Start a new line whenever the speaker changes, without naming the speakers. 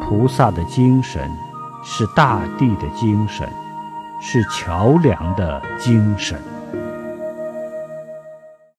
菩萨的精神是大地的精神是桥梁的精神。